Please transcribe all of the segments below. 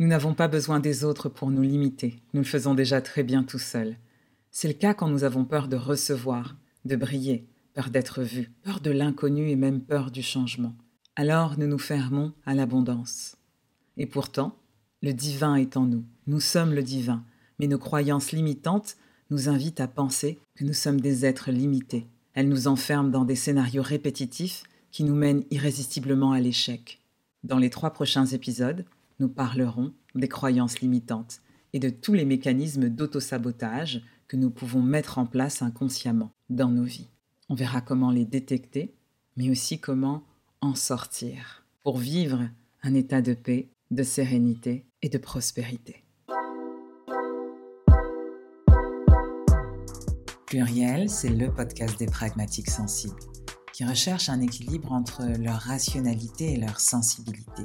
Nous n'avons pas besoin des autres pour nous limiter, nous le faisons déjà très bien tout seuls. C'est le cas quand nous avons peur de recevoir, de briller, peur d'être vus, peur de l'inconnu et même peur du changement. Alors nous nous fermons à l'abondance. Et pourtant, le divin est en nous, nous sommes le divin, mais nos croyances limitantes nous invitent à penser que nous sommes des êtres limités. Elles nous enferment dans des scénarios répétitifs qui nous mènent irrésistiblement à l'échec. Dans les trois prochains épisodes, nous parlerons des croyances limitantes et de tous les mécanismes d'autosabotage que nous pouvons mettre en place inconsciemment dans nos vies. On verra comment les détecter, mais aussi comment en sortir pour vivre un état de paix, de sérénité et de prospérité. Pluriel, c'est le podcast des pragmatiques sensibles qui recherchent un équilibre entre leur rationalité et leur sensibilité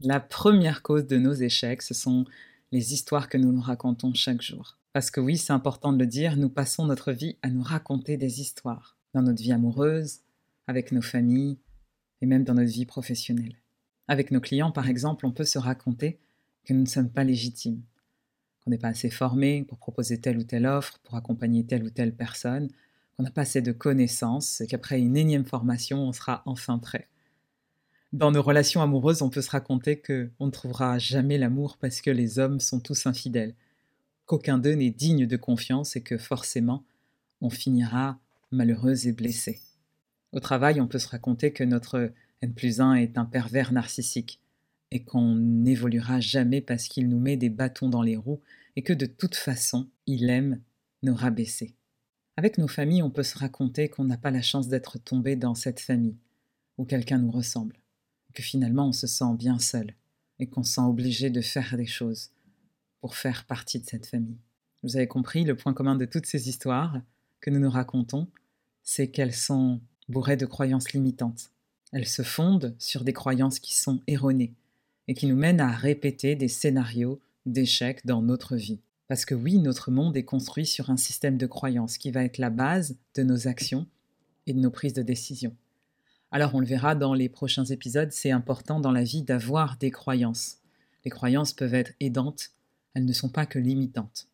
La première cause de nos échecs, ce sont les histoires que nous nous racontons chaque jour. Parce que oui, c'est important de le dire, nous passons notre vie à nous raconter des histoires, dans notre vie amoureuse, avec nos familles et même dans notre vie professionnelle. Avec nos clients, par exemple, on peut se raconter que nous ne sommes pas légitimes, qu'on n'est pas assez formé pour proposer telle ou telle offre, pour accompagner telle ou telle personne, qu'on n'a pas assez de connaissances et qu'après une énième formation, on sera enfin prêt dans nos relations amoureuses, on peut se raconter que on ne trouvera jamais l'amour parce que les hommes sont tous infidèles, qu'aucun d'eux n'est digne de confiance et que forcément, on finira malheureux et blessé. Au travail, on peut se raconter que notre N plus 1 est un pervers narcissique et qu'on n'évoluera jamais parce qu'il nous met des bâtons dans les roues et que de toute façon, il aime nous rabaisser. Avec nos familles, on peut se raconter qu'on n'a pas la chance d'être tombé dans cette famille où quelqu'un nous ressemble que finalement on se sent bien seul et qu'on se sent obligé de faire des choses pour faire partie de cette famille. Vous avez compris, le point commun de toutes ces histoires que nous nous racontons, c'est qu'elles sont bourrées de croyances limitantes. Elles se fondent sur des croyances qui sont erronées et qui nous mènent à répéter des scénarios d'échecs dans notre vie. Parce que oui, notre monde est construit sur un système de croyances qui va être la base de nos actions et de nos prises de décision. Alors on le verra dans les prochains épisodes, c'est important dans la vie d'avoir des croyances. Les croyances peuvent être aidantes, elles ne sont pas que limitantes.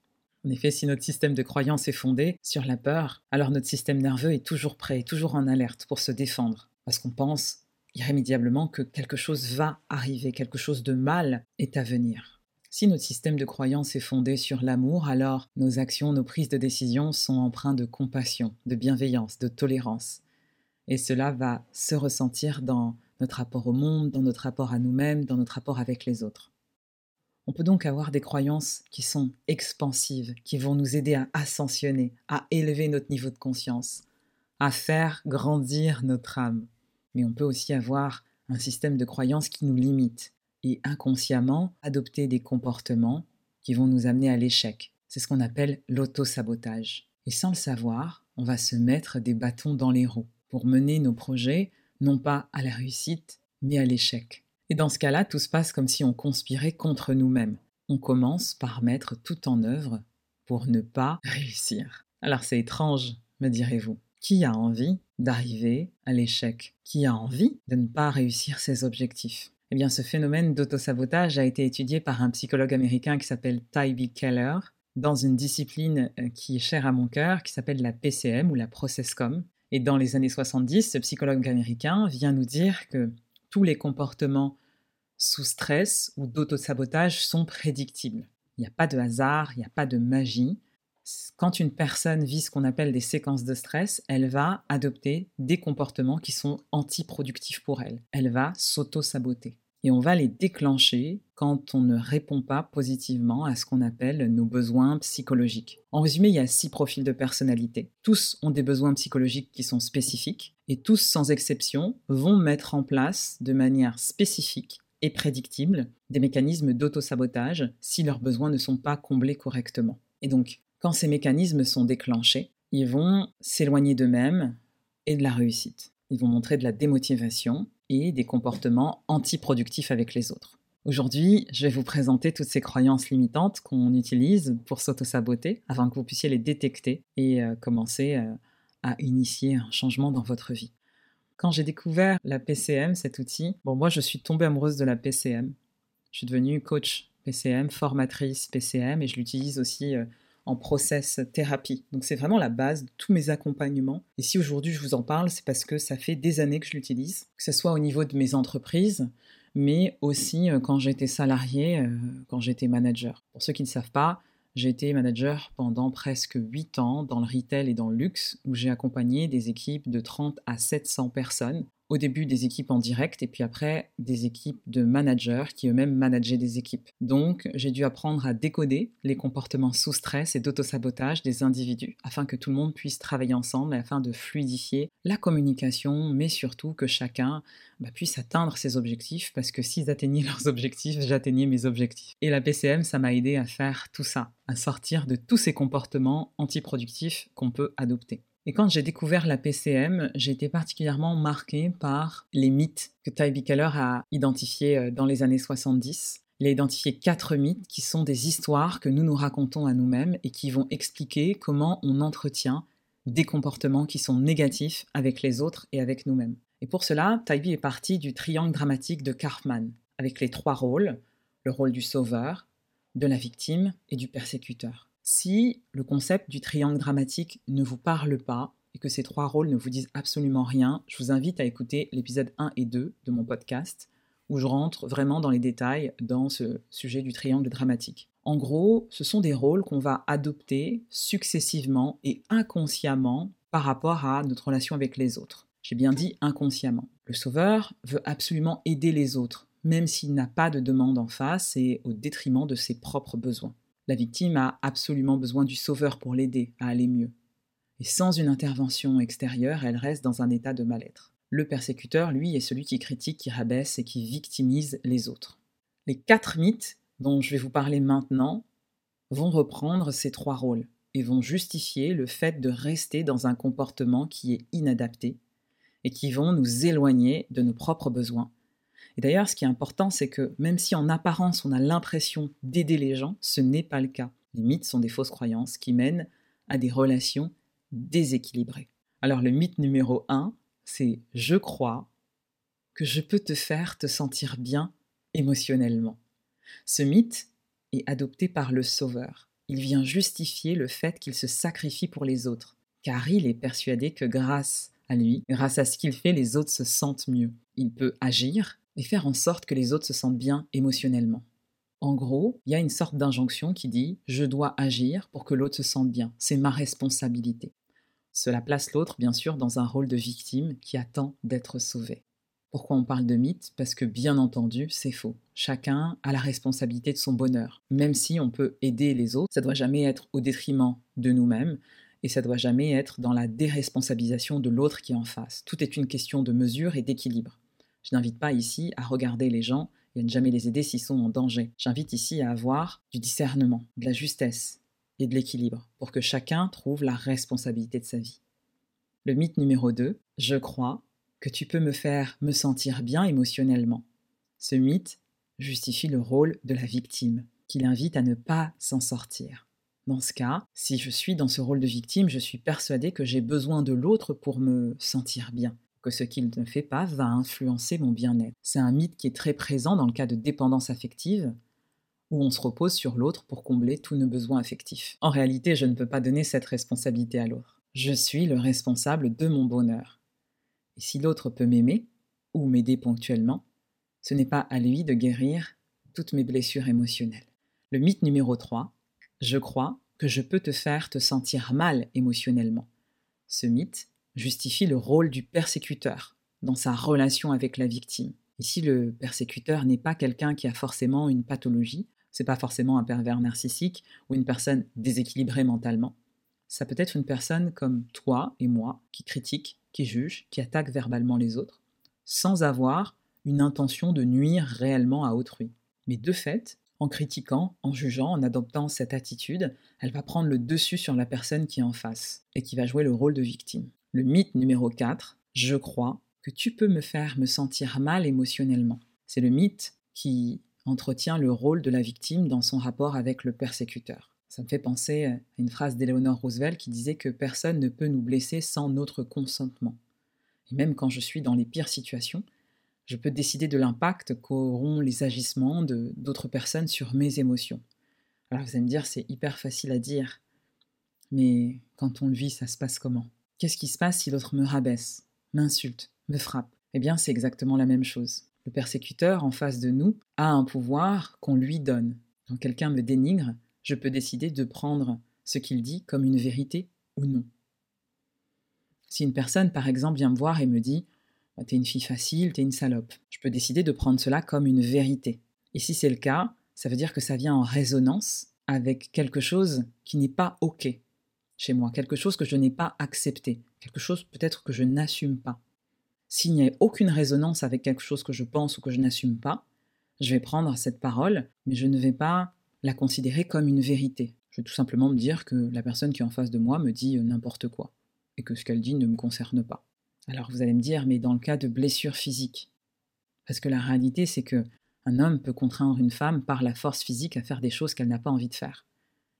En effet, si notre système de croyances est fondé sur la peur, alors notre système nerveux est toujours prêt, toujours en alerte pour se défendre, parce qu'on pense irrémédiablement que quelque chose va arriver, quelque chose de mal est à venir. Si notre système de croyance est fondé sur l'amour, alors nos actions, nos prises de décision sont empreintes de compassion, de bienveillance, de tolérance. Et cela va se ressentir dans notre rapport au monde, dans notre rapport à nous-mêmes, dans notre rapport avec les autres. On peut donc avoir des croyances qui sont expansives, qui vont nous aider à ascensionner, à élever notre niveau de conscience, à faire grandir notre âme. Mais on peut aussi avoir un système de croyances qui nous limite et inconsciemment adopter des comportements qui vont nous amener à l'échec. C'est ce qu'on appelle l'auto-sabotage. Et sans le savoir, on va se mettre des bâtons dans les roues pour mener nos projets, non pas à la réussite, mais à l'échec. Et dans ce cas-là, tout se passe comme si on conspirait contre nous-mêmes. On commence par mettre tout en œuvre pour ne pas réussir. Alors c'est étrange, me direz-vous. Qui a envie d'arriver à l'échec? Qui a envie de ne pas réussir ses objectifs? Eh bien, ce phénomène d'autosabotage a été étudié par un psychologue américain qui s'appelle Tybee Keller dans une discipline euh, qui est chère à mon cœur, qui s'appelle la PCM ou la Processcom. Et dans les années 70, ce psychologue américain vient nous dire que tous les comportements sous stress ou d'autosabotage sont prédictibles. Il n'y a pas de hasard, il n'y a pas de magie. Quand une personne vit ce qu'on appelle des séquences de stress, elle va adopter des comportements qui sont antiproductifs pour elle. Elle va s'auto-saboter. Et on va les déclencher quand on ne répond pas positivement à ce qu'on appelle nos besoins psychologiques. En résumé, il y a six profils de personnalité. Tous ont des besoins psychologiques qui sont spécifiques et tous, sans exception, vont mettre en place de manière spécifique et prédictible des mécanismes d'auto-sabotage si leurs besoins ne sont pas comblés correctement. Et donc, quand ces mécanismes sont déclenchés, ils vont s'éloigner d'eux-mêmes et de la réussite. Ils vont montrer de la démotivation et des comportements antiproductifs avec les autres. Aujourd'hui, je vais vous présenter toutes ces croyances limitantes qu'on utilise pour s'auto-saboter afin que vous puissiez les détecter et euh, commencer euh, à initier un changement dans votre vie. Quand j'ai découvert la PCM, cet outil, bon, moi je suis tombée amoureuse de la PCM. Je suis devenue coach PCM, formatrice PCM et je l'utilise aussi euh, en process thérapie. Donc c'est vraiment la base de tous mes accompagnements. Et si aujourd'hui je vous en parle, c'est parce que ça fait des années que je l'utilise, que ce soit au niveau de mes entreprises, mais aussi euh, quand j'étais salarié, euh, quand j'étais manager. Pour ceux qui ne savent pas, j'ai été manager pendant presque 8 ans dans le retail et dans le luxe, où j'ai accompagné des équipes de 30 à 700 personnes au début des équipes en direct et puis après des équipes de managers qui eux-mêmes manageaient des équipes. Donc j'ai dû apprendre à décoder les comportements sous stress et d'autosabotage des individus afin que tout le monde puisse travailler ensemble et afin de fluidifier la communication, mais surtout que chacun bah, puisse atteindre ses objectifs parce que s'ils atteignaient leurs objectifs, j'atteignais mes objectifs. Et la PCM, ça m'a aidé à faire tout ça, à sortir de tous ces comportements antiproductifs qu'on peut adopter. Et quand j'ai découvert la PCM, j'ai été particulièrement marquée par les mythes que Ty Keller a identifiés euh, dans les années 70. Il a identifié quatre mythes qui sont des histoires que nous nous racontons à nous-mêmes et qui vont expliquer comment on entretient des comportements qui sont négatifs avec les autres et avec nous-mêmes. Et pour cela, Tybee est parti du triangle dramatique de Kaufman, avec les trois rôles, le rôle du sauveur, de la victime et du persécuteur. Si le concept du triangle dramatique ne vous parle pas et que ces trois rôles ne vous disent absolument rien, je vous invite à écouter l'épisode 1 et 2 de mon podcast où je rentre vraiment dans les détails dans ce sujet du triangle dramatique. En gros, ce sont des rôles qu'on va adopter successivement et inconsciemment par rapport à notre relation avec les autres. J'ai bien dit inconsciemment. Le sauveur veut absolument aider les autres, même s'il n'a pas de demande en face et au détriment de ses propres besoins. La victime a absolument besoin du sauveur pour l'aider à aller mieux. Et sans une intervention extérieure, elle reste dans un état de mal-être. Le persécuteur, lui, est celui qui critique, qui rabaisse et qui victimise les autres. Les quatre mythes dont je vais vous parler maintenant vont reprendre ces trois rôles et vont justifier le fait de rester dans un comportement qui est inadapté et qui vont nous éloigner de nos propres besoins et d'ailleurs, ce qui est important, c'est que même si en apparence on a l'impression d'aider les gens, ce n'est pas le cas. Les mythes sont des fausses croyances qui mènent à des relations déséquilibrées. Alors le mythe numéro 1, c'est je crois que je peux te faire te sentir bien émotionnellement. Ce mythe est adopté par le Sauveur. Il vient justifier le fait qu'il se sacrifie pour les autres, car il est persuadé que grâce à lui, grâce à ce qu'il fait, les autres se sentent mieux. Il peut agir et faire en sorte que les autres se sentent bien émotionnellement. En gros, il y a une sorte d'injonction qui dit je dois agir pour que l'autre se sente bien, c'est ma responsabilité. Cela place l'autre, bien sûr, dans un rôle de victime qui attend d'être sauvé. Pourquoi on parle de mythe? Parce que, bien entendu, c'est faux. Chacun a la responsabilité de son bonheur. Même si on peut aider les autres, ça doit jamais être au détriment de nous-mêmes et ça doit jamais être dans la déresponsabilisation de l'autre qui est en face. Tout est une question de mesure et d'équilibre. Je n'invite pas ici à regarder les gens et à ne jamais les aider s'ils sont en danger. J'invite ici à avoir du discernement, de la justesse et de l'équilibre pour que chacun trouve la responsabilité de sa vie. Le mythe numéro 2, je crois que tu peux me faire me sentir bien émotionnellement. Ce mythe justifie le rôle de la victime, qui l'invite à ne pas s'en sortir. Dans ce cas, si je suis dans ce rôle de victime, je suis persuadé que j'ai besoin de l'autre pour me sentir bien que ce qu'il ne fait pas va influencer mon bien-être. C'est un mythe qui est très présent dans le cas de dépendance affective, où on se repose sur l'autre pour combler tous nos besoins affectifs. En réalité, je ne peux pas donner cette responsabilité à l'autre. Je suis le responsable de mon bonheur. Et si l'autre peut m'aimer, ou m'aider ponctuellement, ce n'est pas à lui de guérir toutes mes blessures émotionnelles. Le mythe numéro 3, je crois que je peux te faire te sentir mal émotionnellement. Ce mythe justifie le rôle du persécuteur dans sa relation avec la victime. Ici, le persécuteur n'est pas quelqu'un qui a forcément une pathologie, c'est pas forcément un pervers narcissique ou une personne déséquilibrée mentalement. Ça peut être une personne comme toi et moi qui critique, qui juge, qui attaque verbalement les autres, sans avoir une intention de nuire réellement à autrui. Mais de fait, en critiquant, en jugeant, en adoptant cette attitude, elle va prendre le dessus sur la personne qui est en face et qui va jouer le rôle de victime. Le mythe numéro 4, je crois que tu peux me faire me sentir mal émotionnellement. C'est le mythe qui entretient le rôle de la victime dans son rapport avec le persécuteur. Ça me fait penser à une phrase d'Eleanor Roosevelt qui disait que personne ne peut nous blesser sans notre consentement. Et même quand je suis dans les pires situations, je peux décider de l'impact qu'auront les agissements de d'autres personnes sur mes émotions. Alors vous allez me dire, c'est hyper facile à dire, mais quand on le vit, ça se passe comment? Qu'est-ce qui se passe si l'autre me rabaisse, m'insulte, me frappe? Eh bien, c'est exactement la même chose. Le persécuteur en face de nous a un pouvoir qu'on lui donne. Quand quelqu'un me dénigre, je peux décider de prendre ce qu'il dit comme une vérité ou non. Si une personne, par exemple, vient me voir et me dit bah, T'es une fille facile, t'es une salope, je peux décider de prendre cela comme une vérité. Et si c'est le cas, ça veut dire que ça vient en résonance avec quelque chose qui n'est pas OK chez moi, quelque chose que je n'ai pas accepté, quelque chose peut-être que je n'assume pas. S'il n'y a aucune résonance avec quelque chose que je pense ou que je n'assume pas, je vais prendre cette parole, mais je ne vais pas la considérer comme une vérité. Je vais tout simplement me dire que la personne qui est en face de moi me dit euh, n'importe quoi, et que ce qu'elle dit ne me concerne pas. Alors vous allez me dire, mais dans le cas de blessures physiques, parce que la réalité c'est que un homme peut contraindre une femme par la force physique à faire des choses qu'elle n'a pas envie de faire.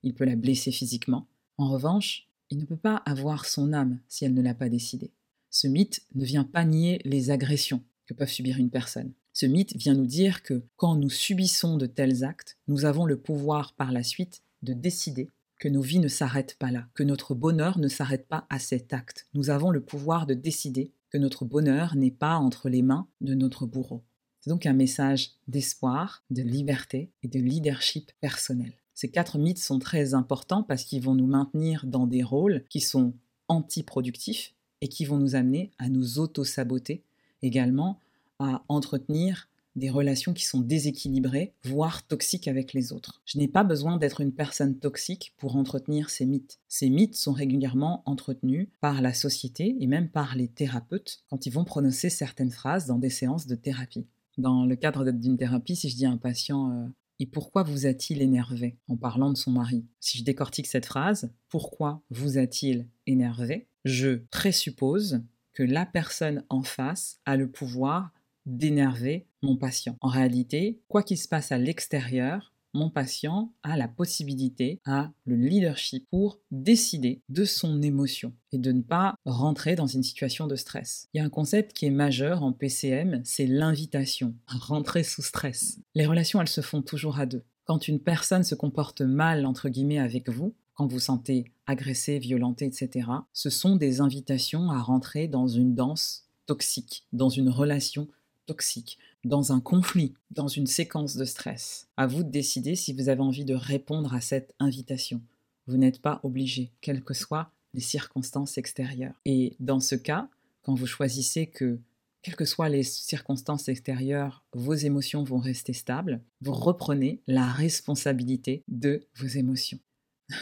Il peut la blesser physiquement. En revanche, il ne peut pas avoir son âme si elle ne l'a pas décidé. Ce mythe ne vient pas nier les agressions que peuvent subir une personne. Ce mythe vient nous dire que quand nous subissons de tels actes, nous avons le pouvoir par la suite de décider que nos vies ne s'arrêtent pas là, que notre bonheur ne s'arrête pas à cet acte. Nous avons le pouvoir de décider que notre bonheur n'est pas entre les mains de notre bourreau. C'est donc un message d'espoir, de liberté et de leadership personnel. Ces quatre mythes sont très importants parce qu'ils vont nous maintenir dans des rôles qui sont antiproductifs et qui vont nous amener à nous auto-saboter, également à entretenir des relations qui sont déséquilibrées, voire toxiques avec les autres. Je n'ai pas besoin d'être une personne toxique pour entretenir ces mythes. Ces mythes sont régulièrement entretenus par la société et même par les thérapeutes quand ils vont prononcer certaines phrases dans des séances de thérapie. Dans le cadre d'une thérapie, si je dis à un patient euh, Et pourquoi vous a-t-il énervé en parlant de son mari? Si je décortique cette phrase, Pourquoi vous a-t-il énervé? Je présuppose que la personne en face a le pouvoir d'énerver mon patient. En réalité, quoi qu'il se passe à l'extérieur, mon patient a la possibilité, a le leadership pour décider de son émotion et de ne pas rentrer dans une situation de stress. Il y a un concept qui est majeur en PCM, c'est l'invitation, rentrer sous stress. Les relations, elles se font toujours à deux. Quand une personne se comporte mal, entre guillemets, avec vous, quand vous sentez agressé, violenté, etc., ce sont des invitations à rentrer dans une danse toxique, dans une relation toxique, dans un conflit, dans une séquence de stress. À vous de décider si vous avez envie de répondre à cette invitation. Vous n'êtes pas obligé, quelles que soient les circonstances extérieures. Et dans ce cas, quand vous choisissez que, quelles que soient les circonstances extérieures, vos émotions vont rester stables, vous reprenez la responsabilité de vos émotions.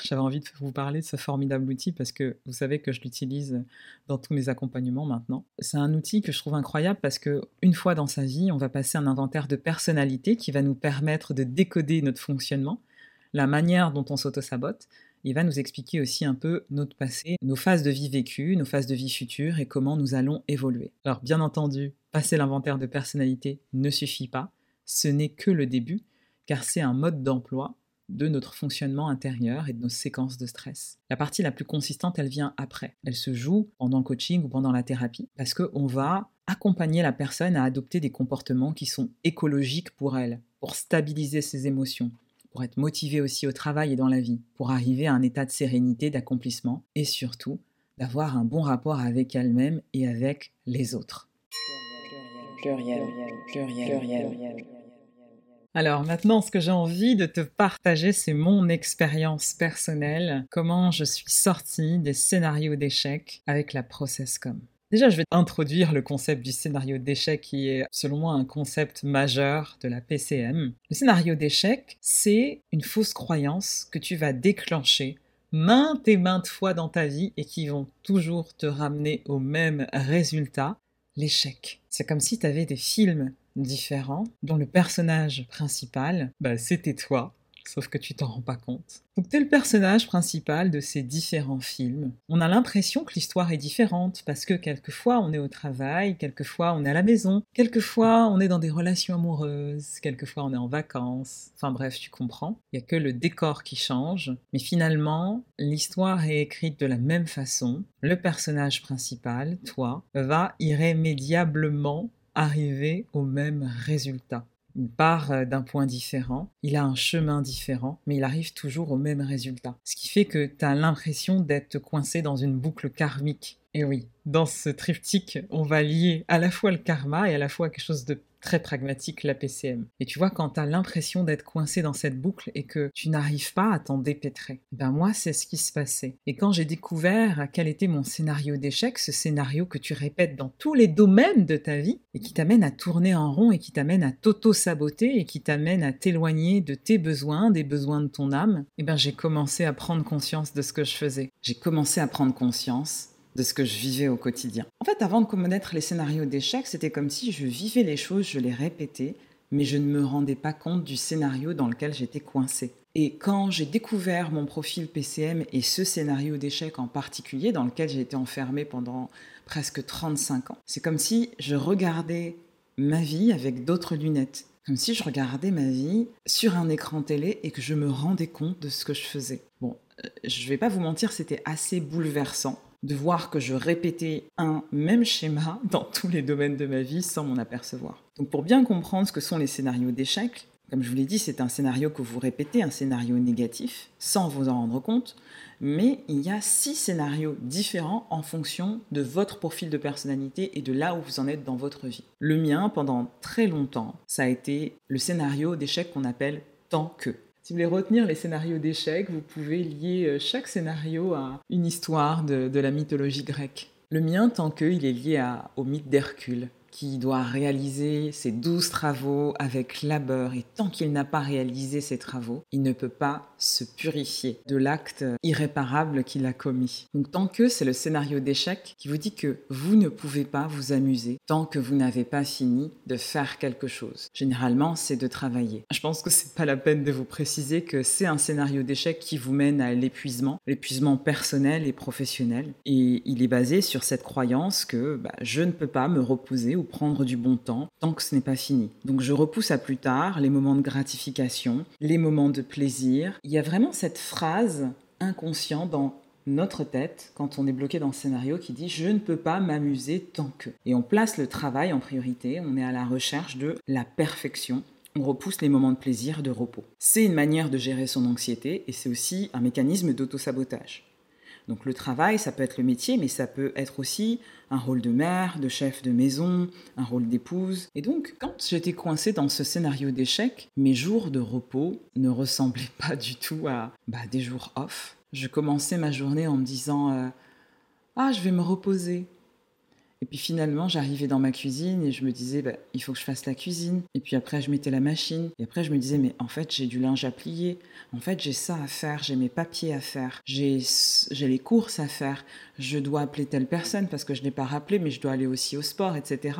J'avais envie de vous parler de ce formidable outil parce que vous savez que je l'utilise dans tous mes accompagnements maintenant. C'est un outil que je trouve incroyable parce que une fois dans sa vie, on va passer un inventaire de personnalité qui va nous permettre de décoder notre fonctionnement, la manière dont on s'auto-sabote. Il va nous expliquer aussi un peu notre passé, nos phases de vie vécues, nos phases de vie futures et comment nous allons évoluer. Alors bien entendu, passer l'inventaire de personnalité ne suffit pas, ce n'est que le début, car c'est un mode d'emploi de notre fonctionnement intérieur et de nos séquences de stress. La partie la plus consistante, elle vient après. Elle se joue pendant le coaching ou pendant la thérapie parce qu'on va accompagner la personne à adopter des comportements qui sont écologiques pour elle, pour stabiliser ses émotions, pour être motivée aussi au travail et dans la vie, pour arriver à un état de sérénité, d'accomplissement et surtout d'avoir un bon rapport avec elle-même et avec les autres. Pluriel, pluriel, pluriel, alors maintenant, ce que j'ai envie de te partager, c'est mon expérience personnelle, comment je suis sortie des scénarios d'échecs avec la ProcessCom. Déjà, je vais introduire le concept du scénario d'échec qui est selon moi un concept majeur de la PCM. Le scénario d'échec, c'est une fausse croyance que tu vas déclencher maintes et maintes fois dans ta vie et qui vont toujours te ramener au même résultat, l'échec. C'est comme si tu avais des films différents dont le personnage principal, bah, c'était toi sauf que tu t'en rends pas compte. Donc t'es le personnage principal de ces différents films. On a l'impression que l'histoire est différente parce que quelquefois on est au travail, quelquefois on est à la maison, quelquefois on est dans des relations amoureuses, quelquefois on est en vacances. Enfin bref, tu comprends. Il y a que le décor qui change, mais finalement l'histoire est écrite de la même façon. Le personnage principal, toi, va irrémédiablement arriver au même résultat. Il part euh, d'un point différent, il a un chemin différent, mais il arrive toujours au même résultat. Ce qui fait que tu as l'impression d'être coincé dans une boucle karmique. Et oui, dans ce triptyque, on va lier à la fois le karma et à la fois quelque chose de très pragmatique, la PCM. Et tu vois, quand tu as l'impression d'être coincé dans cette boucle et que tu n'arrives pas à t'en dépêtrer, ben moi, c'est ce qui se passait. Et quand j'ai découvert quel était mon scénario d'échec, ce scénario que tu répètes dans tous les domaines de ta vie et qui t'amène à tourner en rond et qui t'amène à t'auto-saboter et qui t'amène à t'éloigner de tes besoins, des besoins de ton âme, eh ben j'ai commencé à prendre conscience de ce que je faisais. J'ai commencé à prendre conscience de ce que je vivais au quotidien. En fait, avant de connaître les scénarios d'échecs, c'était comme si je vivais les choses, je les répétais, mais je ne me rendais pas compte du scénario dans lequel j'étais coincé. Et quand j'ai découvert mon profil PCM et ce scénario d'échec en particulier, dans lequel j'ai été enfermée pendant presque 35 ans, c'est comme si je regardais ma vie avec d'autres lunettes. Comme si je regardais ma vie sur un écran télé et que je me rendais compte de ce que je faisais. Bon, euh, je vais pas vous mentir, c'était assez bouleversant de voir que je répétais un même schéma dans tous les domaines de ma vie sans m'en apercevoir. Donc pour bien comprendre ce que sont les scénarios d'échec, comme je vous l'ai dit, c'est un scénario que vous répétez, un scénario négatif, sans vous en rendre compte, mais il y a six scénarios différents en fonction de votre profil de personnalité et de là où vous en êtes dans votre vie. Le mien, pendant très longtemps, ça a été le scénario d'échec qu'on appelle tant que. Si vous voulez retenir les scénarios d'échecs, vous pouvez lier euh, chaque scénario à une histoire de, la mythologie grecque. Le mien, tant qu'il est lié au mythe d'Hercule, qui doit réaliser ses douze travaux avec labeur et tant qu'il n'a pas réalisé ses travaux, il ne peut pas se purifier de l'acte irréparable qu'il a commis. Donc tant que c'est le scénario d'échec qui vous dit que vous ne pouvez pas vous amuser tant que vous n'avez pas fini de faire quelque chose. Généralement, c'est de travailler. Je pense que c'est pas la peine de vous préciser que c'est un scénario d'échec qui vous mène à l'épuisement, l'épuisement personnel et professionnel. Et il est basé sur cette croyance que bah, je ne peux pas me reposer prendre du bon temps tant que ce n'est pas fini. Donc je repousse à plus tard les moments de gratification, les moments de plaisir. Il y a vraiment cette phrase inconsciente dans notre tête quand on est bloqué dans ce scénario qui dit je ne peux pas m'amuser tant que. Et on place le travail en priorité, on est à la recherche de la perfection. On repousse les moments de plaisir, de repos. C'est une manière de gérer son anxiété et c'est aussi un mécanisme d'autosabotage. Donc le travail, ça peut être le métier, mais ça peut être aussi un rôle de mère, de chef de maison, un rôle d'épouse. Et donc, quand j'étais coincée dans ce scénario d'échec, mes jours de repos ne ressemblaient pas du tout à bah, des jours off. Je commençais ma journée en me disant euh, Ah, je vais me reposer. Et puis finalement, j'arrivais dans ma cuisine et je me disais, bah, il faut que je fasse la cuisine. Et puis après, je mettais la machine. Et après, je me disais, mais en fait, j'ai du linge à plier. En fait, j'ai ça à faire. J'ai mes papiers à faire. J'ai les courses à faire. Je dois appeler telle personne parce que je n'ai pas rappelé, mais je dois aller aussi au sport, etc.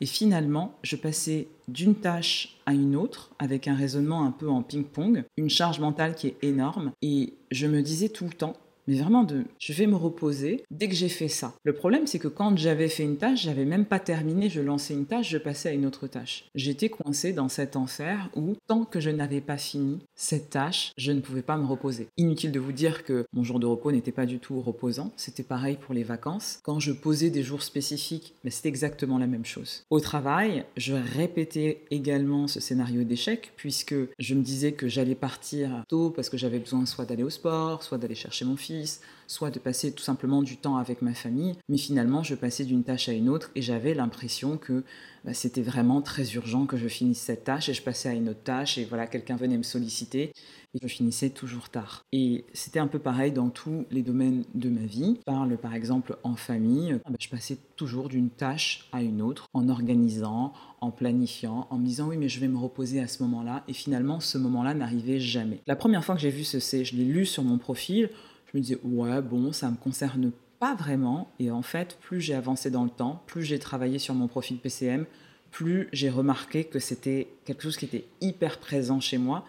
Et finalement, je passais d'une tâche à une autre avec un raisonnement un peu en ping-pong, une charge mentale qui est énorme. Et je me disais tout le temps, mais vraiment de je vais me reposer dès que j'ai fait ça. Le problème, c'est que quand j'avais fait une tâche, j'avais même pas terminé, je lançais une tâche, je passais à une autre tâche. J'étais coincé dans cet enfer où, tant que je n'avais pas fini cette tâche, je ne pouvais pas me reposer. Inutile de vous dire que mon jour de repos n'était pas du tout reposant, c'était pareil pour les vacances. Quand je posais des jours spécifiques, mais c'était exactement la même chose. Au travail, je répétais également ce scénario d'échec, puisque je me disais que j'allais partir tôt parce que j'avais besoin soit d'aller au sport, soit d'aller chercher mon fils, office, soit de passer tout simplement du temps avec ma famille. Mais finalement, je passais d'une tâche à une autre et j'avais l'impression que bah, c'était vraiment très urgent que je finisse cette tâche et je passais à une autre tâche et voilà, quelqu'un venait me solliciter et je finissais toujours tard. Et c'était un peu pareil dans tous les domaines de ma vie. Je parle par exemple en famille, bah, je passais toujours d'une tâche à une autre en organisant, en planifiant, en me disant oui mais je vais me reposer à ce moment-là et finalement ce moment-là n'arrivait jamais. La première fois que j'ai vu ce C, je l'ai lu sur mon profil, je me disais ouais bon ça me concerne pas vraiment. Et en fait plus j'ai avancé dans le temps, plus j'ai travaillé sur mon profil PCM, plus j'ai remarqué que c'était quelque chose qui était hyper présent chez moi.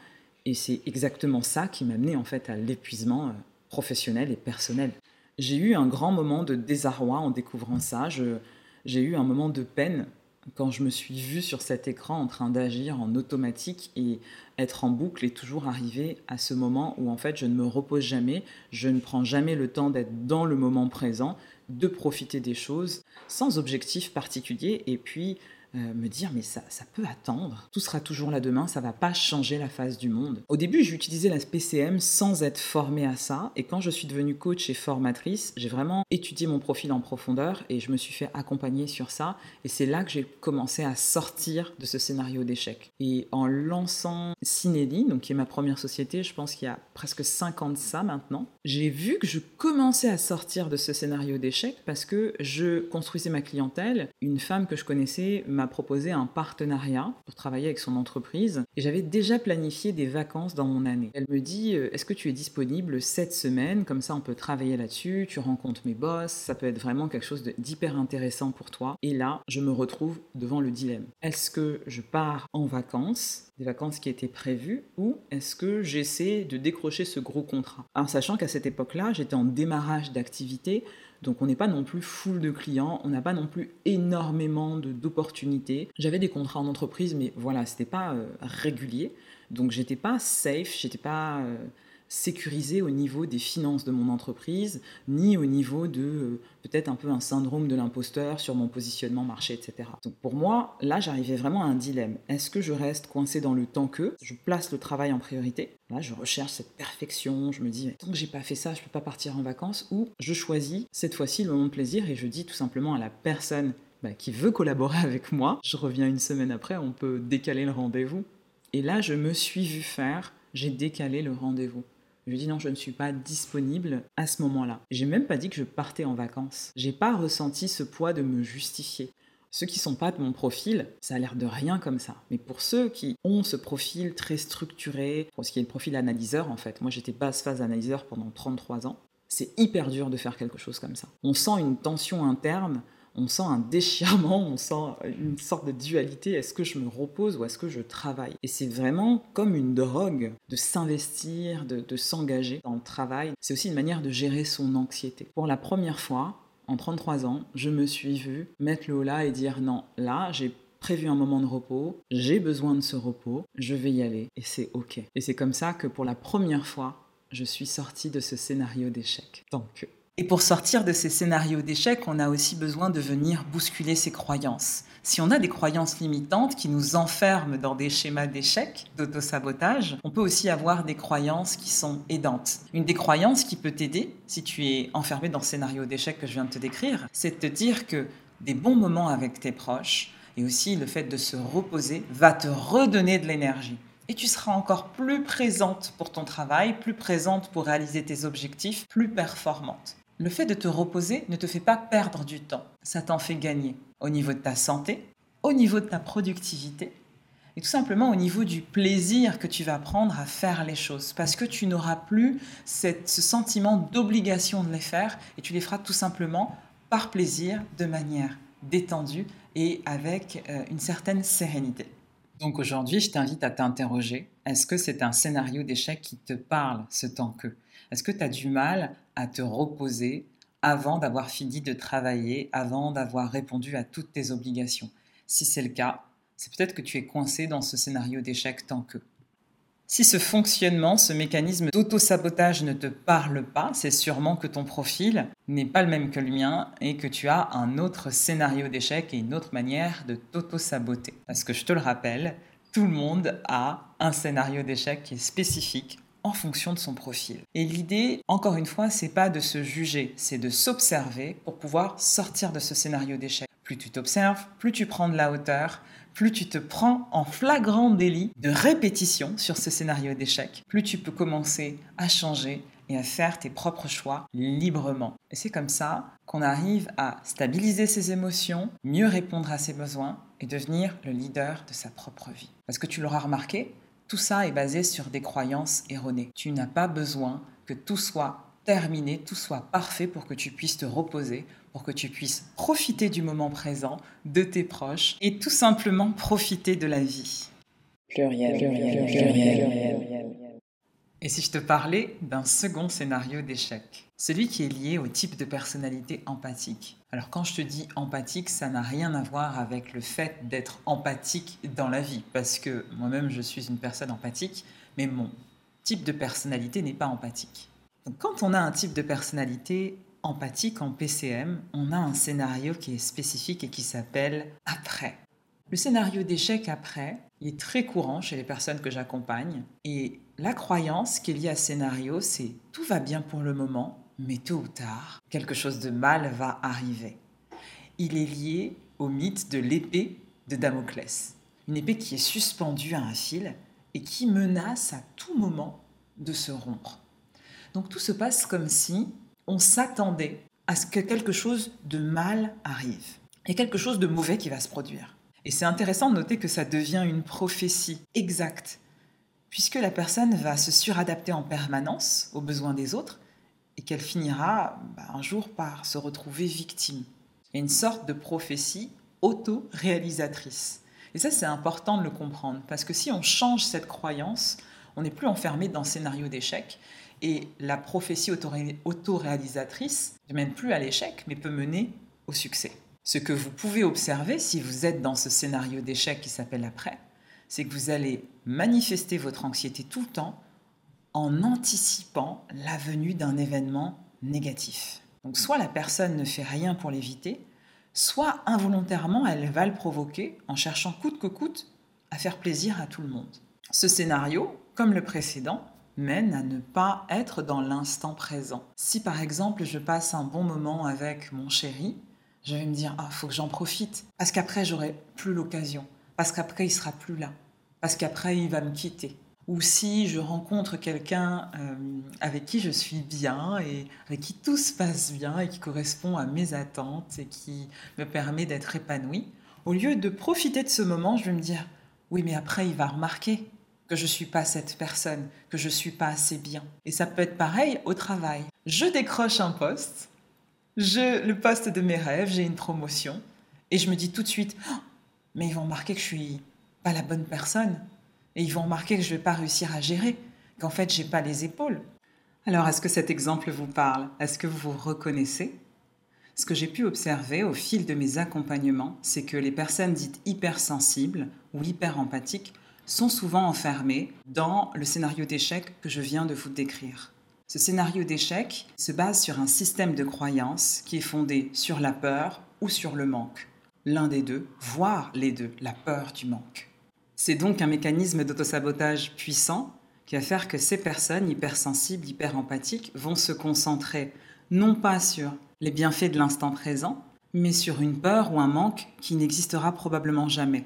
Et c'est exactement ça qui m'a amené en fait à l'épuisement euh, professionnel et personnel. J'ai eu un grand moment de désarroi en découvrant ça, j'ai eu un moment de peine quand je me suis vue sur cet écran en train d'agir en automatique et être en boucle et toujours arriver à ce moment où en fait je ne me repose jamais, je ne prends jamais le temps d'être dans le moment présent, de profiter des choses sans objectif particulier. Et puis euh, me dire mais ça, ça peut attendre, tout sera toujours là demain, ça va pas changer la face du monde. Au début, j'utilisais la PCM sans être formée à ça, et quand je suis devenue coach et formatrice, j'ai vraiment étudié mon profil en profondeur et je me suis fait accompagner sur ça, et c'est là que j'ai commencé à sortir de ce scénario d'échec. Et en lançant Cinelli, donc qui est ma première société, je pense qu'il y a presque 5 ans de ça maintenant, j'ai vu que je commençais à sortir de ce scénario d'échec parce que je construisais ma clientèle, une femme que je connaissais m'a proposé un partenariat pour travailler avec son entreprise et j'avais déjà planifié des vacances dans mon année. Elle me dit euh, Est-ce que tu es disponible cette semaine? Comme ça, on peut travailler là-dessus, tu rencontres mes boss, ça peut être vraiment quelque chose d'hyper intéressant pour toi. Et là, je me retrouve devant le dilemme. Est-ce que je pars en vacances des vacances qui étaient prévues ou est-ce que j'essaie de décrocher ce gros contrat? Alors sachant qu'à cette époque-là, j'étais en démarrage d'activité, donc on n'est pas non plus full de clients, on n'a pas non plus énormément d'opportunités. J'avais des contrats en entreprise, mais voilà, c'était pas euh, régulier, donc j'étais pas safe, j'étais pas euh, sécurisé au niveau des finances de mon entreprise, ni au niveau de euh, peut-être un peu un syndrome de l'imposteur sur mon positionnement marché, etc. Donc pour moi, là, j'arrivais vraiment à un dilemme. Est-ce que je reste coincé dans le temps que je place le travail en priorité? Là, je recherche cette perfection, je me dis, tant que j'ai pas fait ça, je peux pas partir en vacances, ou je choisis cette fois-ci le moment de plaisir et je dis tout simplement à la personne bah, qui veut collaborer avec moi, je reviens une semaine après, on peut décaler le rendez-vous. Et là, je me suis vu faire, j'ai décalé le rendez-vous. Je lui dis non, je ne suis pas disponible à ce moment-là. J'ai même pas dit que je partais en vacances. J'ai pas ressenti ce poids de me justifier. Ceux qui sont pas de mon profil, ça a l'air de rien comme ça. Mais pour ceux qui ont ce profil très structuré, pour ce qui est le profil analyseur en fait, moi j'étais basse phase analyseur pendant 33 ans, c'est hyper dur de faire quelque chose comme ça. On sent une tension interne on sent un déchirement, on sent une sorte de dualité. Est-ce que je me repose ou est-ce que je travaille? Et c'est vraiment comme une drogue de s'investir, de, s'engager dans le travail. C'est aussi une manière de gérer son anxiété. Pour la première fois, en 33 ans, je me suis vue mettre le haut là et dire non, là, j'ai prévu un moment de repos, j'ai besoin de ce repos, je vais y aller et c'est ok. Et c'est comme ça que pour la première fois, je suis sortie de ce scénario d'échec. Tant que et pour sortir de ces scénarios d'échec, on a aussi besoin de venir bousculer ses croyances. Si on a des croyances limitantes qui nous enferment dans des schémas d'échec, d'autosabotage, on peut aussi avoir des croyances qui sont aidantes. Une des croyances qui peut t'aider, si tu es enfermé dans le scénario d'échec que je viens de te décrire, c'est de te dire que des bons moments avec tes proches et aussi le fait de se reposer va te redonner de l'énergie et tu seras encore plus présente pour ton travail, plus présente pour réaliser tes objectifs, plus performante. Le fait de te reposer ne te fait pas perdre du temps, ça t'en fait gagner au niveau de ta santé, au niveau de ta productivité et tout simplement au niveau du plaisir que tu vas prendre à faire les choses. Parce que tu n'auras plus ce sentiment d'obligation de les faire et tu les feras tout simplement par plaisir, de manière détendue et avec euh, une certaine sérénité. Donc aujourd'hui, je t'invite à t'interroger, est-ce que c'est un scénario d'échec qui te parle ce temps que? Est-ce que tu as du mal à te reposer avant d'avoir fini de travailler, avant d'avoir répondu à toutes tes obligations Si c'est le cas, c'est peut-être que tu es coincé dans ce scénario d'échec tant que. Si ce fonctionnement, ce mécanisme d'auto-sabotage ne te parle pas, c'est sûrement que ton profil n'est pas le même que le mien et que tu as un autre scénario d'échec et une autre manière de t'auto-saboter. Parce que je te le rappelle, tout le monde a un scénario d'échec qui est spécifique en fonction de son profil. Et l'idée, encore une fois, c'est pas de se juger, c'est de s'observer pour pouvoir sortir de ce scénario d'échec. Plus tu t'observes, plus tu prends de la hauteur, plus tu te prends en flagrant délit de répétition sur ce scénario d'échec, plus tu peux commencer à changer et à faire tes propres choix librement. Et c'est comme ça qu'on arrive à stabiliser ses émotions, mieux répondre à ses besoins et devenir le leader de sa propre vie. Parce que tu l'auras remarqué, tout ça est basé sur des croyances erronées. Tu n'as pas besoin que tout soit terminé, tout soit parfait pour que tu puisses te reposer, pour que tu puisses profiter du moment présent, de tes proches et tout simplement profiter de la vie. pluriel, pluriel, pluriel. Et si je te parlais d'un second scénario d'échec, celui qui est lié au type de personnalité empathique. Alors quand je te dis empathique, ça n'a rien à voir avec le fait d'être empathique dans la vie, parce que moi-même je suis une personne empathique, mais mon type de personnalité n'est pas empathique. Donc quand on a un type de personnalité empathique en PCM, on a un scénario qui est spécifique et qui s'appelle après. Le scénario d'échec après est très courant chez les personnes que j'accompagne et la croyance qui est liée à ce scénario, c'est tout va bien pour le moment, mais tôt ou tard, quelque chose de mal va arriver. Il est lié au mythe de l'épée de Damoclès. Une épée qui est suspendue à un fil et qui menace à tout moment de se rompre. Donc tout se passe comme si on s'attendait à ce que quelque chose de mal arrive. Il y a quelque chose de mauvais qui va se produire. Et c'est intéressant de noter que ça devient une prophétie exacte puisque la personne va se suradapter en permanence aux besoins des autres et qu'elle finira bah, un jour par se retrouver victime. Il y a une sorte de prophétie auto-réalisatrice. Et ça, c'est important de le comprendre, parce que si on change cette croyance, on n'est plus enfermé dans le scénario d'échec, et la prophétie auto-réalisatrice ne mène plus à l'échec, mais peut mener au succès. Ce que vous pouvez observer si vous êtes dans ce scénario d'échec qui s'appelle après, c'est que vous allez manifester votre anxiété tout le temps en anticipant la venue d'un événement négatif. Donc soit la personne ne fait rien pour l'éviter, soit involontairement elle va le provoquer en cherchant coûte que coûte à faire plaisir à tout le monde. Ce scénario, comme le précédent, mène à ne pas être dans l'instant présent. Si par exemple je passe un bon moment avec mon chéri, je vais me dire ah faut que j'en profite parce qu'après j'aurai plus l'occasion parce qu'après il sera plus là, parce qu'après il va me quitter. Ou si je rencontre quelqu'un euh, avec qui je suis bien et avec qui tout se passe bien et qui correspond à mes attentes et qui me permet d'être épanouie, au lieu de profiter de ce moment, je vais me dire oui mais après il va remarquer que je suis pas cette personne, que je suis pas assez bien. Et ça peut être pareil au travail. Je décroche un poste, je, le poste de mes rêves, j'ai une promotion, et je me dis tout de suite, oh, mais ils vont remarquer que je suis pas la bonne personne. Et ils vont remarquer que je vais pas réussir à gérer, qu'en fait, j'ai pas les épaules. Alors, est-ce que cet exemple vous parle? Est-ce que vous vous reconnaissez? Ce que j'ai pu observer au fil de mes accompagnements, c'est que les personnes dites hypersensibles ou hyper empathiques sont souvent enfermées dans le scénario d'échec que je viens de vous décrire. Ce scénario d'échec se base sur un système de croyances qui est fondé sur la peur ou sur le manque l'un des deux, voire les deux, la peur du manque. C'est donc un mécanisme d'autosabotage puissant qui va faire que ces personnes hypersensibles, hyper-empathiques vont se concentrer non pas sur les bienfaits de l'instant présent, mais sur une peur ou un manque qui n'existera probablement jamais.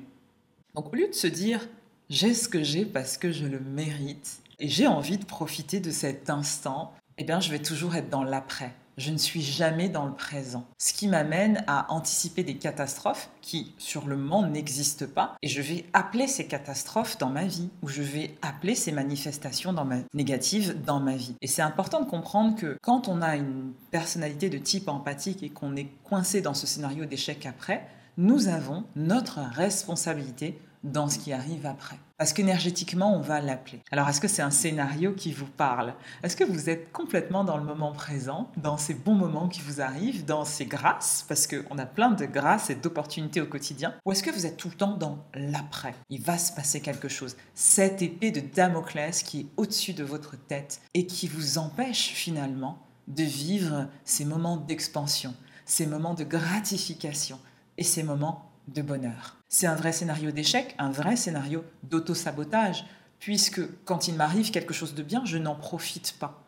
Donc au lieu de se dire j'ai ce que j'ai parce que je le mérite et j'ai envie de profiter de cet instant, eh bien je vais toujours être dans l'après je ne suis jamais dans le présent. Ce qui m'amène à anticiper des catastrophes qui, sur le moment, n'existent pas. Et je vais appeler ces catastrophes dans ma vie, ou je vais appeler ces manifestations dans ma... négatives dans ma vie. Et c'est important de comprendre que quand on a une personnalité de type empathique et qu'on est coincé dans ce scénario d'échec après, nous avons notre responsabilité dans ce qui arrive après. Parce qu'énergétiquement, on va l'appeler. Alors, est-ce que c'est un scénario qui vous parle? Est-ce que vous êtes complètement dans le moment présent, dans ces bons moments qui vous arrivent, dans ces grâces? Parce qu'on a plein de grâces et d'opportunités au quotidien. Ou est-ce que vous êtes tout le temps dans l'après? Il va se passer quelque chose. Cette épée de Damoclès qui est au-dessus de votre tête et qui vous empêche finalement de vivre ces moments d'expansion, ces moments de gratification et ces moments de bonheur. C'est un vrai scénario d'échec, un vrai scénario d'auto-sabotage, puisque quand il m'arrive quelque chose de bien, je n'en profite pas.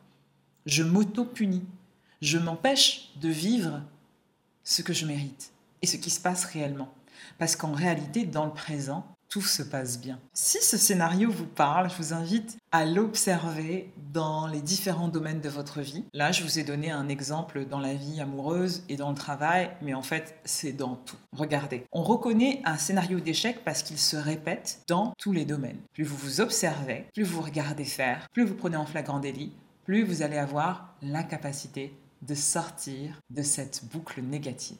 Je m'auto-punis. Je m'empêche de vivre ce que je mérite et ce qui se passe réellement. Parce qu'en réalité, dans le présent, tout se passe bien. Si ce scénario vous parle, je vous invite à l'observer dans les différents domaines de votre vie. Là, je vous ai donné un exemple dans la vie amoureuse et dans le travail, mais en fait, c'est dans tout. Regardez, on reconnaît un scénario d'échec parce qu'il se répète dans tous les domaines. Plus vous vous observez, plus vous regardez faire, plus vous prenez en flagrant délit, plus vous allez avoir la capacité de sortir de cette boucle négative.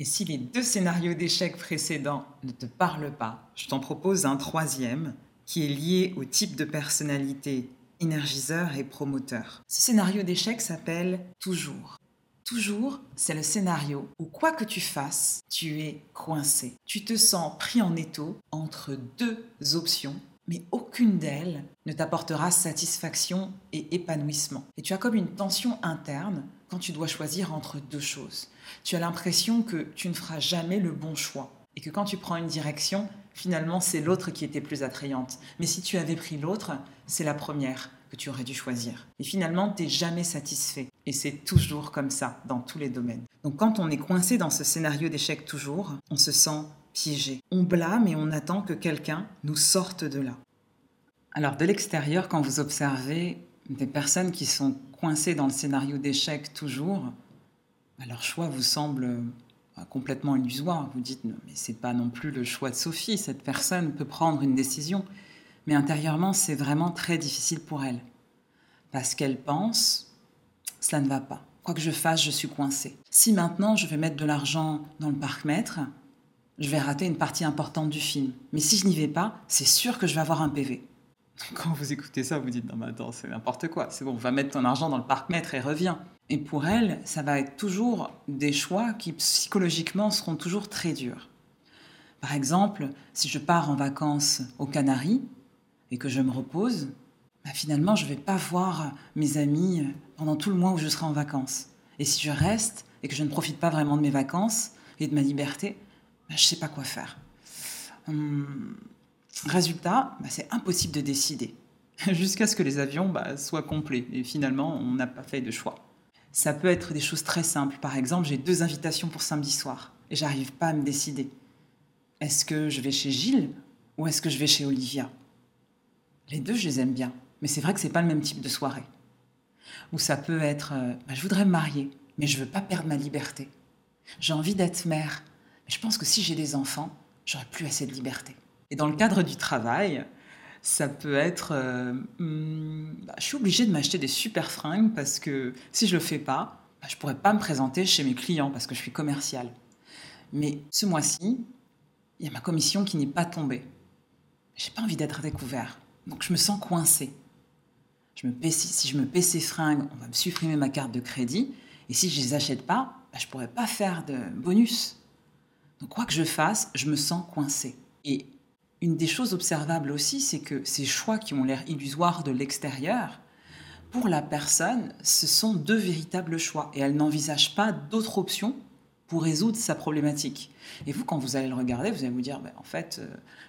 Et si les deux scénarios d'échec précédents ne te parlent pas, je t'en propose un troisième qui est lié au type de personnalité énergiseur et promoteur. Ce scénario d'échec s'appelle toujours. Toujours, c'est le scénario où quoi que tu fasses, tu es coincé. Tu te sens pris en étau entre deux options, mais aucune d'elles ne t'apportera satisfaction et épanouissement. Et tu as comme une tension interne quand tu dois choisir entre deux choses tu as l'impression que tu ne feras jamais le bon choix et que quand tu prends une direction, finalement, c'est l'autre qui était plus attrayante. Mais si tu avais pris l'autre, c'est la première que tu aurais dû choisir. Et finalement, tu n'es jamais satisfait. Et c'est toujours comme ça dans tous les domaines. Donc quand on est coincé dans ce scénario d'échec toujours, on se sent piégé. On blâme et on attend que quelqu'un nous sorte de là. Alors de l'extérieur, quand vous observez des personnes qui sont coincées dans le scénario d'échec toujours, leur choix vous semble euh, complètement illusoire. Vous dites, mais c'est pas non plus le choix de Sophie. Cette personne peut prendre une décision, mais intérieurement, c'est vraiment très difficile pour elle. Parce qu'elle pense, cela ne va pas. Quoi que je fasse, je suis coincée. Si maintenant je vais mettre de l'argent dans le parc-mètre, je vais rater une partie importante du film. Mais si je n'y vais pas, c'est sûr que je vais avoir un PV. Quand vous écoutez ça, vous dites non mais attends, c'est n'importe quoi. C'est bon, on va mettre ton argent dans le parc-mètre et reviens. Et pour elle, ça va être toujours des choix qui psychologiquement seront toujours très durs. Par exemple, si je pars en vacances aux Canaries et que je me repose, bah finalement, je ne vais pas voir mes amis pendant tout le mois où je serai en vacances. Et si je reste et que je ne profite pas vraiment de mes vacances et de ma liberté, bah, je ne sais pas quoi faire. Hum, résultat, bah, c'est impossible de décider. Jusqu'à ce que les avions soient complets. Et finalement, on n'a pas fait de choix. Ça peut être des choses très simples. Par exemple, j'ai deux invitations pour samedi soir et j'arrive pas à me décider. Est-ce que je vais chez Gilles ou est-ce que je vais chez Olivia? Les deux, je les aime bien, mais c'est vrai que c'est pas le même type de soirée. Ou ça peut être euh, bah, je voudrais me marier, mais je veux pas perdre ma liberté. J'ai envie d'être mère, mais je pense que si j'ai des enfants, j'aurai plus assez de liberté. Et dans le cadre du travail, ça peut être euh, hmm, bah, je suis obligée de m'acheter des super fringues parce que si je le fais pas, bah, je pourrais pas me présenter chez mes clients parce que je suis commercial. Mais ce mois-ci, il y a ma commission qui n'est pas tombée. J'ai pas envie d'être découvert. Donc je me sens coincée. Je me si je me paie ces fringues, on va me supprimer ma carte de crédit. Et si je les achète pas, bah, je pourrais pas faire de bonus. Donc quoi que je fasse, je me sens coincée. Et une des choses observables aussi, c'est que ces choix qui ont l'air illusoires de l'extérieur, pour la personne, ce sont deux véritables choix et elle n'envisage pas d'autres options pour résoudre sa problématique. Et vous, quand vous allez le regarder, vous allez vous dire, ben, en fait, euh,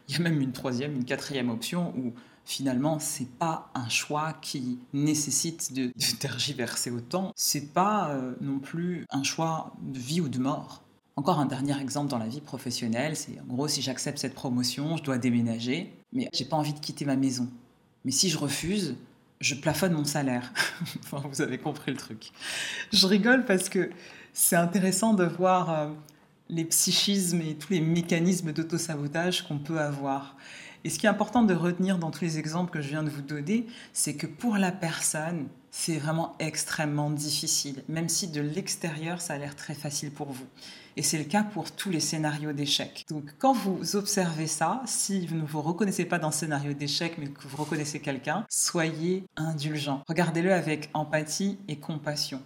il y a même une troisième, une quatrième option où finalement, c'est pas un choix qui nécessite de, tergiverser autant. C'est pas euh, non plus un choix de vie ou de mort. Encore un dernier exemple dans la vie professionnelle, c'est en gros si j'accepte cette promotion, je dois déménager, mais j'ai pas envie de quitter ma maison. Mais si je refuse, je plafonne mon salaire. enfin, vous avez compris le truc. Je rigole parce que c'est intéressant de voir euh, les psychismes et tous les mécanismes d'autosabotage qu'on peut avoir. Et ce qui est important de retenir dans tous les exemples que je viens de vous donner, c'est que pour la personne, c'est vraiment extrêmement difficile, même si de l'extérieur, ça a l'air très facile pour vous. Et c'est le cas pour tous les scénarios d'échec. Donc quand vous observez ça, si vous ne vous reconnaissez pas dans le scénario d'échec, mais que vous reconnaissez quelqu'un, soyez indulgent. Regardez-le avec empathie et compassion.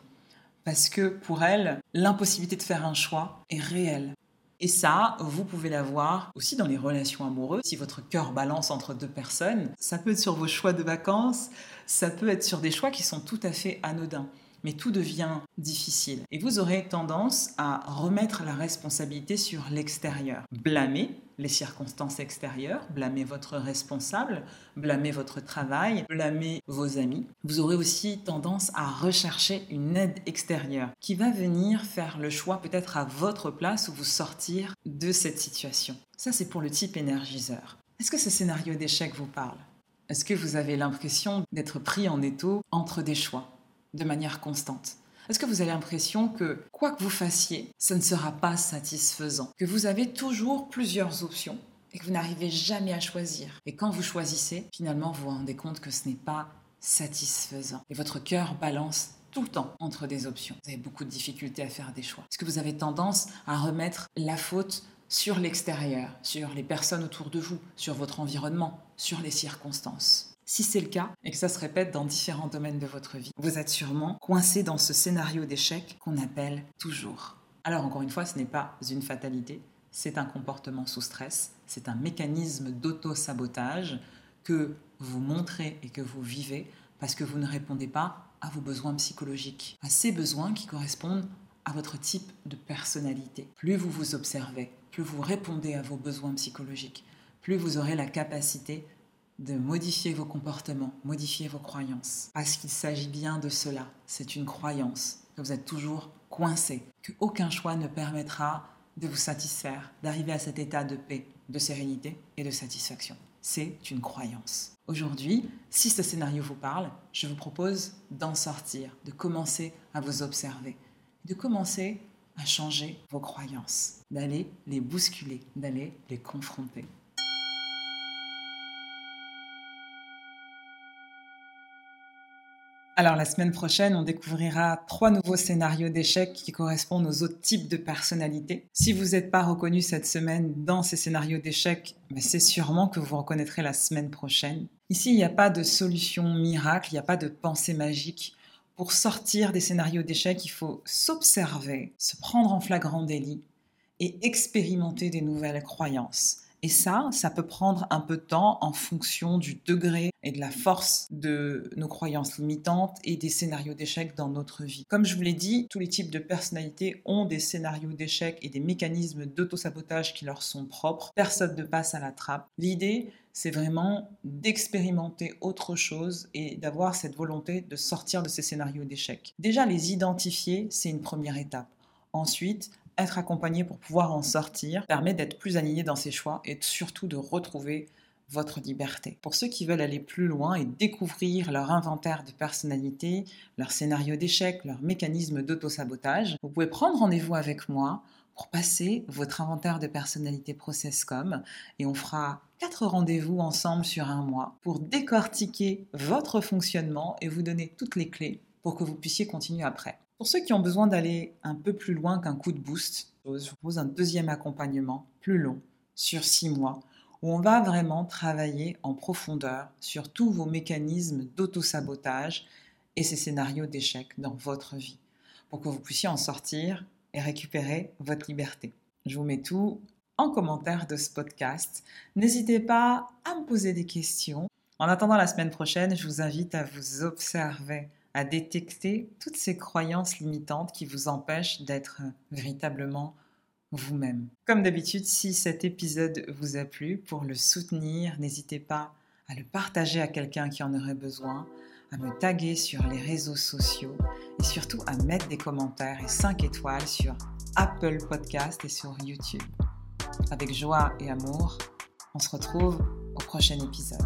Parce que pour elle, l'impossibilité de faire un choix est réelle. Et ça, vous pouvez l'avoir aussi dans les relations amoureuses. Si votre cœur balance entre deux personnes, ça peut être sur vos choix de vacances, ça peut être sur des choix qui sont tout à fait anodins. Mais tout devient difficile. Et vous aurez tendance à remettre la responsabilité sur l'extérieur. Blâmer les circonstances extérieures, blâmer votre responsable, blâmer votre travail, blâmer vos amis. Vous aurez aussi tendance à rechercher une aide extérieure qui va venir faire le choix peut-être à votre place ou vous sortir de cette situation. Ça, c'est pour le type énergiseur. Est-ce que ce scénario d'échec vous parle? Est-ce que vous avez l'impression d'être pris en étau entre des choix? De manière constante est-ce que vous avez l'impression que quoi que vous fassiez, ça ne sera pas satisfaisant? Que vous avez toujours plusieurs options et que vous n'arrivez jamais à choisir? Et quand vous choisissez, finalement, vous vous rendez compte que ce n'est pas satisfaisant. Et votre cœur balance tout le temps entre des options. Vous avez beaucoup de difficultés à faire des choix. Est-ce que vous avez tendance à remettre la faute sur l'extérieur, sur les personnes autour de vous, sur votre environnement, sur les circonstances? Si c'est le cas et que ça se répète dans différents domaines de votre vie, vous êtes sûrement coincé dans ce scénario d'échec qu'on appelle toujours. Alors encore une fois, ce n'est pas une fatalité, c'est un comportement sous stress, c'est un mécanisme d'auto-sabotage que vous montrez et que vous vivez parce que vous ne répondez pas à vos besoins psychologiques, à ces besoins qui correspondent à votre type de personnalité. Plus vous vous observez, plus vous répondez à vos besoins psychologiques, plus vous aurez la capacité de modifier vos comportements, modifier vos croyances. Parce qu'il s'agit bien de cela. C'est une croyance que vous êtes toujours coincé, qu'aucun choix ne permettra de vous satisfaire, d'arriver à cet état de paix, de sérénité et de satisfaction. C'est une croyance. Aujourd'hui, si ce scénario vous parle, je vous propose d'en sortir, de commencer à vous observer, de commencer à changer vos croyances, d'aller les bousculer, d'aller les confronter. Alors la semaine prochaine, on découvrira trois nouveaux scénarios d'échecs qui correspondent aux autres types de personnalités. Si vous n'êtes pas reconnu cette semaine dans ces scénarios d'échecs, ben, c'est sûrement que vous reconnaîtrez la semaine prochaine. Ici, il n'y a pas de solution miracle, il n'y a pas de pensée magique. Pour sortir des scénarios d'échecs, il faut s'observer, se prendre en flagrant délit et expérimenter des nouvelles croyances. Et ça, ça peut prendre un peu de temps en fonction du degré et de la force de nos croyances limitantes et des scénarios d'échec dans notre vie. Comme je vous l'ai dit, tous les types de personnalités ont des scénarios d'échec et des mécanismes d'autosabotage qui leur sont propres. Personne ne passe à la trappe. L'idée, c'est vraiment d'expérimenter autre chose et d'avoir cette volonté de sortir de ces scénarios d'échec. Déjà, les identifier, c'est une première étape. Ensuite, être accompagné pour pouvoir en sortir permet d'être plus aligné dans ses choix et surtout de retrouver votre liberté. Pour ceux qui veulent aller plus loin et découvrir leur inventaire de personnalité, leur scénario d'échec, leur mécanisme d'auto-sabotage, vous pouvez prendre rendez-vous avec moi pour passer votre inventaire de personnalité Processcom et on fera quatre rendez-vous ensemble sur un mois pour décortiquer votre fonctionnement et vous donner toutes les clés pour que vous puissiez continuer après. Pour ceux qui ont besoin d'aller un peu plus loin qu'un coup de boost, je vous propose un deuxième accompagnement plus long, sur six mois, où on va vraiment travailler en profondeur sur tous vos mécanismes d'auto-sabotage et ces scénarios d'échec dans votre vie, pour que vous puissiez en sortir et récupérer votre liberté. Je vous mets tout en commentaire de ce podcast. N'hésitez pas à me poser des questions. En attendant la semaine prochaine, je vous invite à vous observer à détecter toutes ces croyances limitantes qui vous empêchent d'être véritablement vous-même. Comme d'habitude, si cet épisode vous a plu, pour le soutenir, n'hésitez pas à le partager à quelqu'un qui en aurait besoin, à me taguer sur les réseaux sociaux et surtout à mettre des commentaires et 5 étoiles sur Apple Podcast et sur YouTube. Avec joie et amour, on se retrouve au prochain épisode.